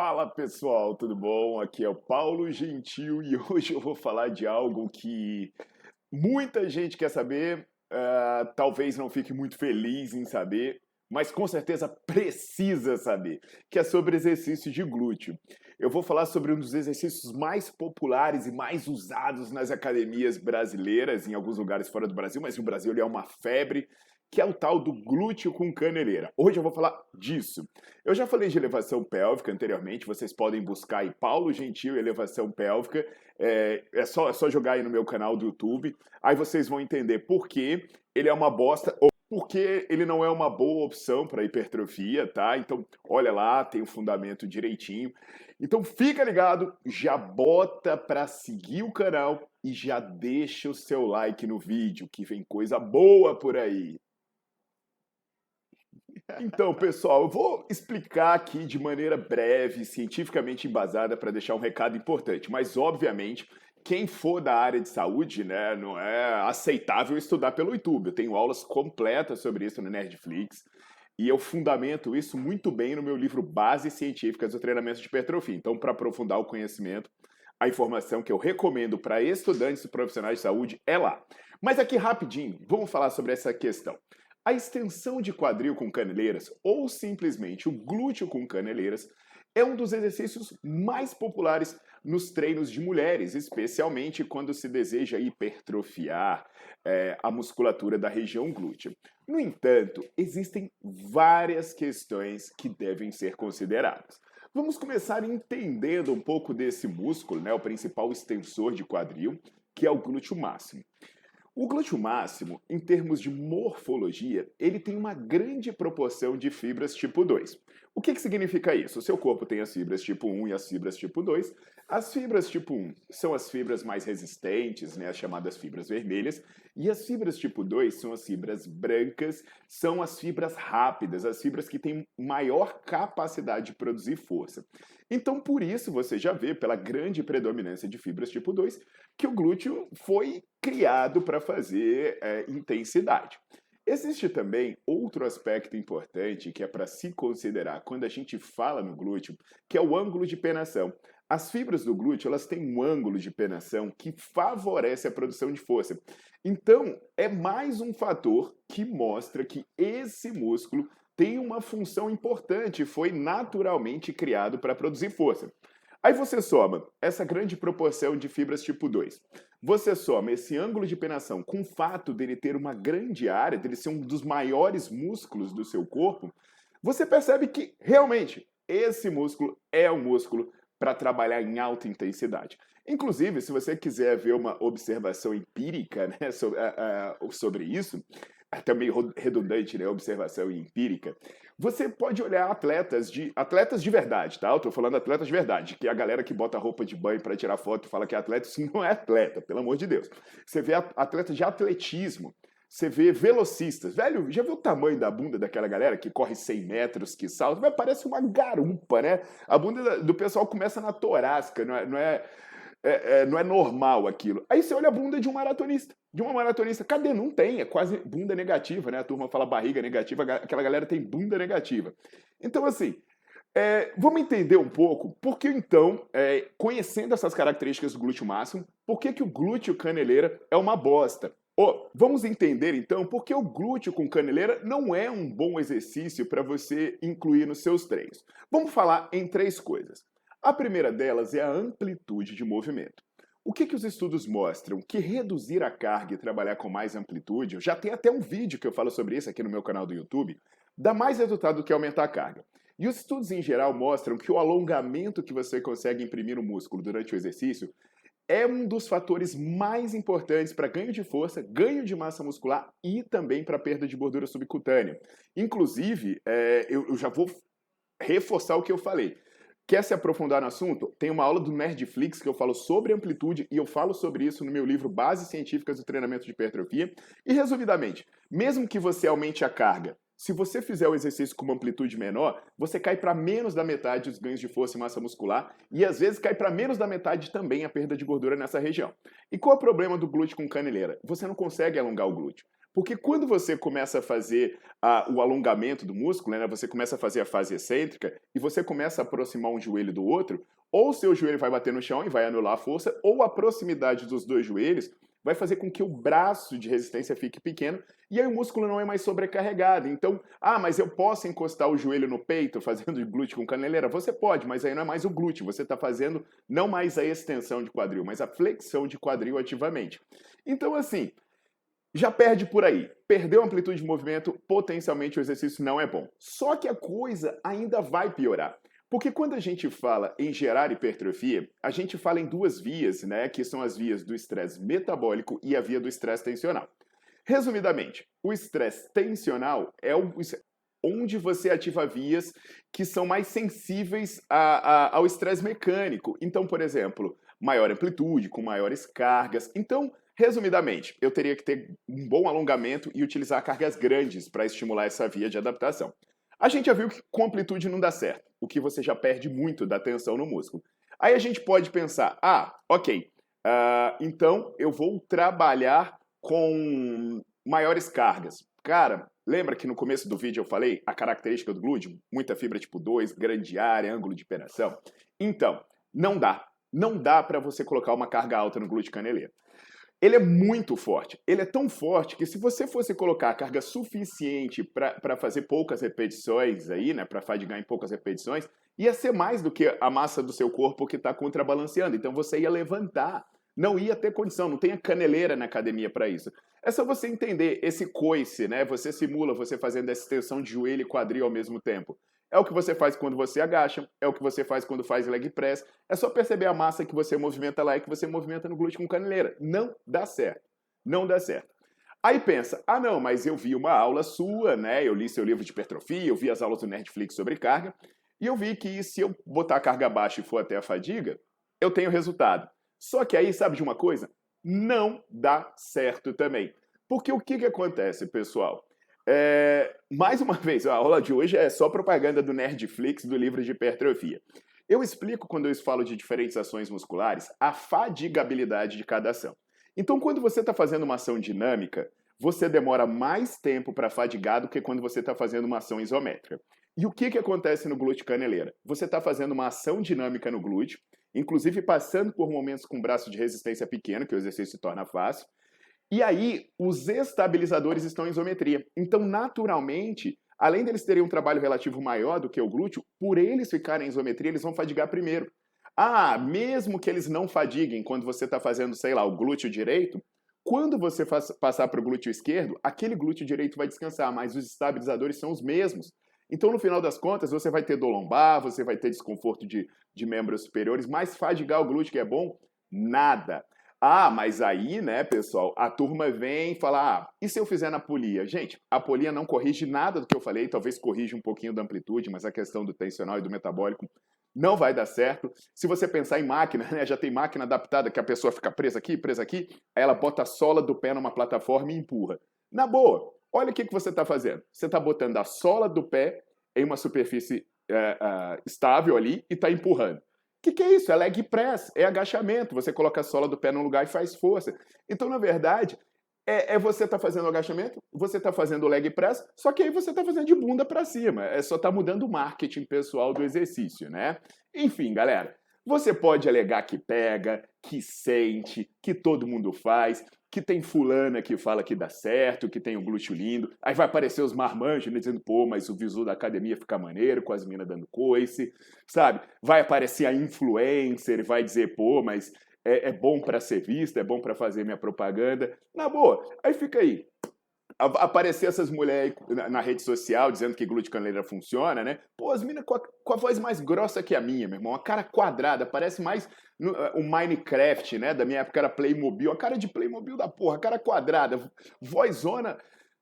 Fala pessoal, tudo bom? Aqui é o Paulo Gentil e hoje eu vou falar de algo que muita gente quer saber, uh, talvez não fique muito feliz em saber, mas com certeza precisa saber, que é sobre exercício de glúteo. Eu vou falar sobre um dos exercícios mais populares e mais usados nas academias brasileiras, em alguns lugares fora do Brasil, mas no Brasil ele é uma febre que é o tal do glúteo com caneleira. Hoje eu vou falar disso. Eu já falei de elevação pélvica anteriormente, vocês podem buscar aí Paulo Gentil Elevação Pélvica, é, é, só, é só jogar aí no meu canal do YouTube, aí vocês vão entender por que ele é uma bosta ou porque ele não é uma boa opção para hipertrofia, tá? Então, olha lá, tem o fundamento direitinho. Então, fica ligado, já bota para seguir o canal e já deixa o seu like no vídeo, que vem coisa boa por aí. Então, pessoal, eu vou explicar aqui de maneira breve, cientificamente embasada, para deixar um recado importante. Mas, obviamente, quem for da área de saúde, né, não é aceitável estudar pelo YouTube. Eu tenho aulas completas sobre isso no Nerdflix. E eu fundamento isso muito bem no meu livro Bases Científicas do Treinamento de Hipertrofia. Então, para aprofundar o conhecimento, a informação que eu recomendo para estudantes e profissionais de saúde é lá. Mas aqui rapidinho, vamos falar sobre essa questão. A extensão de quadril com caneleiras, ou simplesmente o glúteo com caneleiras, é um dos exercícios mais populares nos treinos de mulheres, especialmente quando se deseja hipertrofiar é, a musculatura da região glútea. No entanto, existem várias questões que devem ser consideradas. Vamos começar entendendo um pouco desse músculo, né, o principal extensor de quadril, que é o glúteo máximo. O glúteo máximo, em termos de morfologia, ele tem uma grande proporção de fibras tipo 2. O que, que significa isso? O seu corpo tem as fibras tipo 1 e as fibras tipo 2. As fibras tipo 1 são as fibras mais resistentes, né, as chamadas fibras vermelhas, e as fibras tipo 2 são as fibras brancas, são as fibras rápidas, as fibras que têm maior capacidade de produzir força. Então, por isso, você já vê, pela grande predominância de fibras tipo 2, que o glúteo foi criado para fazer é, intensidade. Existe também outro aspecto importante que é para se considerar quando a gente fala no glúteo, que é o ângulo de penação. As fibras do glúteo elas têm um ângulo de penação que favorece a produção de força. Então, é mais um fator que mostra que esse músculo tem uma função importante, foi naturalmente criado para produzir força. Aí você soma essa grande proporção de fibras tipo 2. Você soma esse ângulo de penação com o fato dele ter uma grande área, dele ser um dos maiores músculos do seu corpo, você percebe que realmente esse músculo é um músculo para trabalhar em alta intensidade. Inclusive, se você quiser ver uma observação empírica né, sobre, uh, uh, sobre isso, até meio redundante, né? Observação empírica. Você pode olhar atletas de atletas de verdade, tá? Eu tô falando atletas de verdade, que é a galera que bota roupa de banho para tirar foto e fala que é atleta, isso não é atleta, pelo amor de Deus. Você vê atletas de atletismo, você vê velocistas. Velho, já viu o tamanho da bunda daquela galera que corre 100 metros, que salta? Parece uma garupa, né? A bunda do pessoal começa na torácica, não é, não é é, é, não é normal aquilo. Aí você olha a bunda de um maratonista. De uma maratonista. Cadê? Não tem. É quase bunda negativa, né? A turma fala barriga negativa, aquela galera tem bunda negativa. Então, assim, é, vamos entender um pouco por que então, é, conhecendo essas características do glúteo máximo, por que, que o glúteo caneleira é uma bosta? Oh, vamos entender então por que o glúteo com caneleira não é um bom exercício para você incluir nos seus treinos. Vamos falar em três coisas. A primeira delas é a amplitude de movimento. O que, que os estudos mostram? Que reduzir a carga e trabalhar com mais amplitude, já tem até um vídeo que eu falo sobre isso aqui no meu canal do YouTube, dá mais resultado do que aumentar a carga. E os estudos em geral mostram que o alongamento que você consegue imprimir no músculo durante o exercício é um dos fatores mais importantes para ganho de força, ganho de massa muscular e também para perda de gordura subcutânea. Inclusive, é, eu, eu já vou reforçar o que eu falei. Quer se aprofundar no assunto? Tem uma aula do Nerdflix que eu falo sobre amplitude e eu falo sobre isso no meu livro Bases Científicas do Treinamento de Hipertrofia. E resumidamente, mesmo que você aumente a carga, se você fizer o exercício com uma amplitude menor, você cai para menos da metade dos ganhos de força e massa muscular e às vezes cai para menos da metade também a perda de gordura nessa região. E qual é o problema do glúteo com caneleira? Você não consegue alongar o glúteo. Porque quando você começa a fazer a, o alongamento do músculo, né, você começa a fazer a fase excêntrica e você começa a aproximar um joelho do outro, ou o seu joelho vai bater no chão e vai anular a força, ou a proximidade dos dois joelhos vai fazer com que o braço de resistência fique pequeno e aí o músculo não é mais sobrecarregado. Então, ah, mas eu posso encostar o joelho no peito fazendo glúteo com caneleira? Você pode, mas aí não é mais o glúteo, você está fazendo não mais a extensão de quadril, mas a flexão de quadril ativamente. Então, assim, já perde por aí. Perdeu amplitude de movimento, potencialmente o exercício não é bom. Só que a coisa ainda vai piorar. Porque quando a gente fala em gerar hipertrofia, a gente fala em duas vias, né, que são as vias do estresse metabólico e a via do estresse tensional. Resumidamente, o estresse tensional é o, onde você ativa vias que são mais sensíveis a, a, ao estresse mecânico. Então, por exemplo, maior amplitude, com maiores cargas. Então, resumidamente, eu teria que ter um bom alongamento e utilizar cargas grandes para estimular essa via de adaptação. A gente já viu que com amplitude não dá certo, o que você já perde muito da tensão no músculo. Aí a gente pode pensar, ah, ok, uh, então eu vou trabalhar com maiores cargas. Cara, lembra que no começo do vídeo eu falei a característica do glúteo? Muita fibra tipo 2, grande área, ângulo de penetração? Então, não dá. Não dá para você colocar uma carga alta no glúteo caneleiro. Ele é muito forte. Ele é tão forte que se você fosse colocar a carga suficiente para fazer poucas repetições aí, né, para fadigar em poucas repetições, ia ser mais do que a massa do seu corpo que está contrabalanceando. Então você ia levantar, não ia ter condição, não tem a caneleira na academia para isso. É só você entender esse coice, né? Você simula você fazendo essa extensão de joelho e quadril ao mesmo tempo. É o que você faz quando você agacha, é o que você faz quando faz leg press. É só perceber a massa que você movimenta lá e que você movimenta no glúteo com caneleira. Não dá certo. Não dá certo. Aí pensa, ah não, mas eu vi uma aula sua, né? Eu li seu livro de hipertrofia, eu vi as aulas do Nerdflix sobre carga, e eu vi que se eu botar a carga baixa e for até a fadiga, eu tenho resultado. Só que aí, sabe de uma coisa? Não dá certo também. Porque o que, que acontece, pessoal? É, mais uma vez, a aula de hoje é só propaganda do Nerdflix do livro de hipertrofia. Eu explico, quando eu falo de diferentes ações musculares, a fadigabilidade de cada ação. Então, quando você está fazendo uma ação dinâmica, você demora mais tempo para fadigar do que quando você está fazendo uma ação isométrica. E o que, que acontece no glúteo caneleira? Você está fazendo uma ação dinâmica no glúteo, inclusive passando por momentos com braço de resistência pequeno, que o exercício se torna fácil, e aí, os estabilizadores estão em isometria. Então, naturalmente, além deles terem um trabalho relativo maior do que o glúteo, por eles ficarem em isometria, eles vão fadigar primeiro. Ah, mesmo que eles não fadiguem quando você está fazendo, sei lá, o glúteo direito, quando você faz, passar para o glúteo esquerdo, aquele glúteo direito vai descansar, mas os estabilizadores são os mesmos. Então, no final das contas, você vai ter dor lombar, você vai ter desconforto de, de membros superiores, mas fadigar o glúteo que é bom, nada. Ah, mas aí, né, pessoal, a turma vem e fala: ah, e se eu fizer na polia? Gente, a polia não corrige nada do que eu falei, talvez corrija um pouquinho da amplitude, mas a questão do tensional e do metabólico não vai dar certo. Se você pensar em máquina, né, já tem máquina adaptada que a pessoa fica presa aqui, presa aqui, aí ela bota a sola do pé numa plataforma e empurra. Na boa, olha o que, que você está fazendo. Você está botando a sola do pé em uma superfície é, é, estável ali e está empurrando. Que, que, é isso? É leg press, é agachamento. Você coloca a sola do pé no lugar e faz força. Então, na verdade, é, é você tá fazendo agachamento, você tá fazendo leg press, só que aí você tá fazendo de bunda para cima. É só tá mudando o marketing pessoal do exercício, né? Enfim, galera, você pode alegar que pega, que sente, que todo mundo faz. Que tem fulana que fala que dá certo, que tem o um glúteo lindo. Aí vai aparecer os marmanjos né, dizendo, pô, mas o visual da academia fica maneiro, com as minas dando coice, sabe? Vai aparecer a influencer, vai dizer, pô, mas é, é bom para ser vista, é bom para fazer minha propaganda. Na boa, aí fica aí aparecer essas mulheres na, na, rede social dizendo que glúteo caneleira funciona, né? Pô, as minas com, com, a voz mais grossa que a minha, meu irmão. A cara quadrada, parece mais no, o Minecraft, né? Da minha época era Playmobil. A cara de Playmobil da porra, cara quadrada, vozona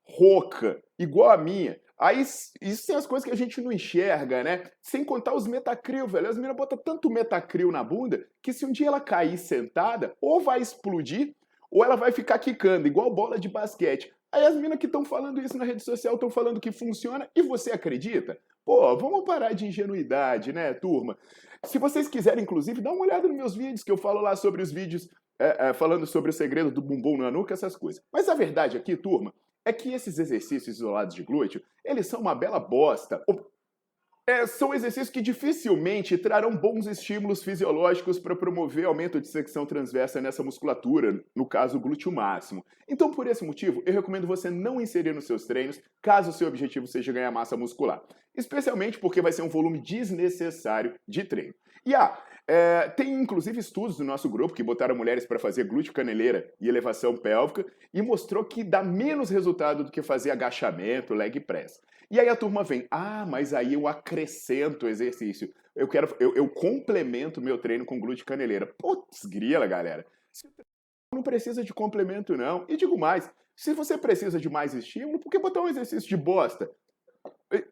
rouca, igual a minha. Aí, isso tem as coisas que a gente não enxerga, né? Sem contar os metacril, velho. As minas botam tanto metacril na bunda que se um dia ela cair sentada, ou vai explodir, ou ela vai ficar quicando, igual bola de basquete. Aí as minas que estão falando isso na rede social estão falando que funciona e você acredita? Pô, vamos parar de ingenuidade, né, turma? Se vocês quiserem, inclusive, dá uma olhada nos meus vídeos, que eu falo lá sobre os vídeos é, é, falando sobre o segredo do bumbum na nuca, essas coisas. Mas a verdade aqui, turma, é que esses exercícios isolados de glúteo, eles são uma bela bosta. É, são exercícios que dificilmente trarão bons estímulos fisiológicos para promover aumento de secção transversa nessa musculatura, no caso glúteo máximo. Então, por esse motivo, eu recomendo você não inserir nos seus treinos, caso o seu objetivo seja ganhar massa muscular. Especialmente porque vai ser um volume desnecessário de treino. E ah, é, tem inclusive estudos do nosso grupo que botaram mulheres para fazer glúteo caneleira e elevação pélvica e mostrou que dá menos resultado do que fazer agachamento, leg press. E aí a turma vem, ah, mas aí eu acrescento exercício. Eu quero, eu, eu complemento meu treino com glúteo caneleira. Putz, grila, galera. Não precisa de complemento, não. E digo mais, se você precisa de mais estímulo, por que botar um exercício de bosta?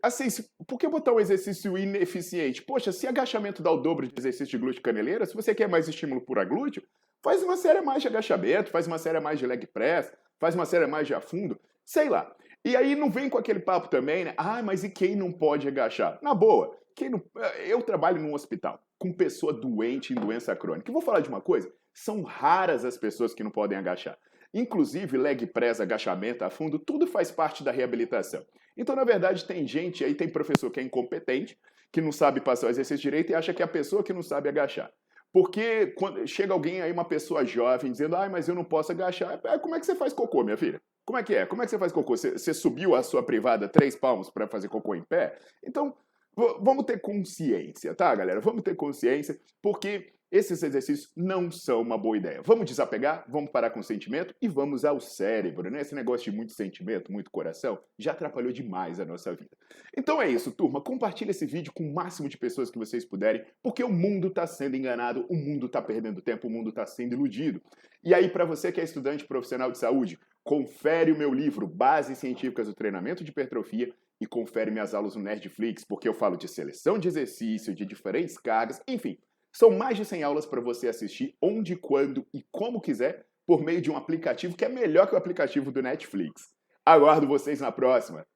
Assim, por que botar um exercício ineficiente? Poxa, se agachamento dá o dobro de exercício de glúteo caneleira, se você quer mais estímulo por glúteo, faz uma série mais de agachamento, faz uma série mais de leg press, faz uma série mais de afundo, sei lá. E aí não vem com aquele papo também, né? Ah, mas e quem não pode agachar? Na boa, quem não... eu trabalho num hospital com pessoa doente em doença crônica. E vou falar de uma coisa: são raras as pessoas que não podem agachar. Inclusive, leg press, agachamento a fundo, tudo faz parte da reabilitação. Então, na verdade, tem gente aí, tem professor que é incompetente, que não sabe passar o exercício direito e acha que é a pessoa que não sabe agachar. Porque quando chega alguém aí, uma pessoa jovem, dizendo, ah, mas eu não posso agachar, é, como é que você faz cocô, minha filha? Como é que é? Como é que você faz cocô? Você, você subiu a sua privada três palmos para fazer cocô em pé? Então, vamos ter consciência, tá, galera? Vamos ter consciência, porque esses exercícios não são uma boa ideia. Vamos desapegar, vamos parar com o sentimento e vamos ao cérebro, né? Esse negócio de muito sentimento, muito coração, já atrapalhou demais a nossa vida. Então é isso, turma. Compartilhe esse vídeo com o máximo de pessoas que vocês puderem, porque o mundo está sendo enganado, o mundo está perdendo tempo, o mundo está sendo iludido. E aí, para você que é estudante profissional de saúde, confere o meu livro Bases Científicas do Treinamento de Hipertrofia e confere minhas aulas no Nerdflix, porque eu falo de seleção de exercício, de diferentes cargas, enfim são mais de 100 aulas para você assistir onde, quando e como quiser por meio de um aplicativo que é melhor que o aplicativo do Netflix. Aguardo vocês na próxima!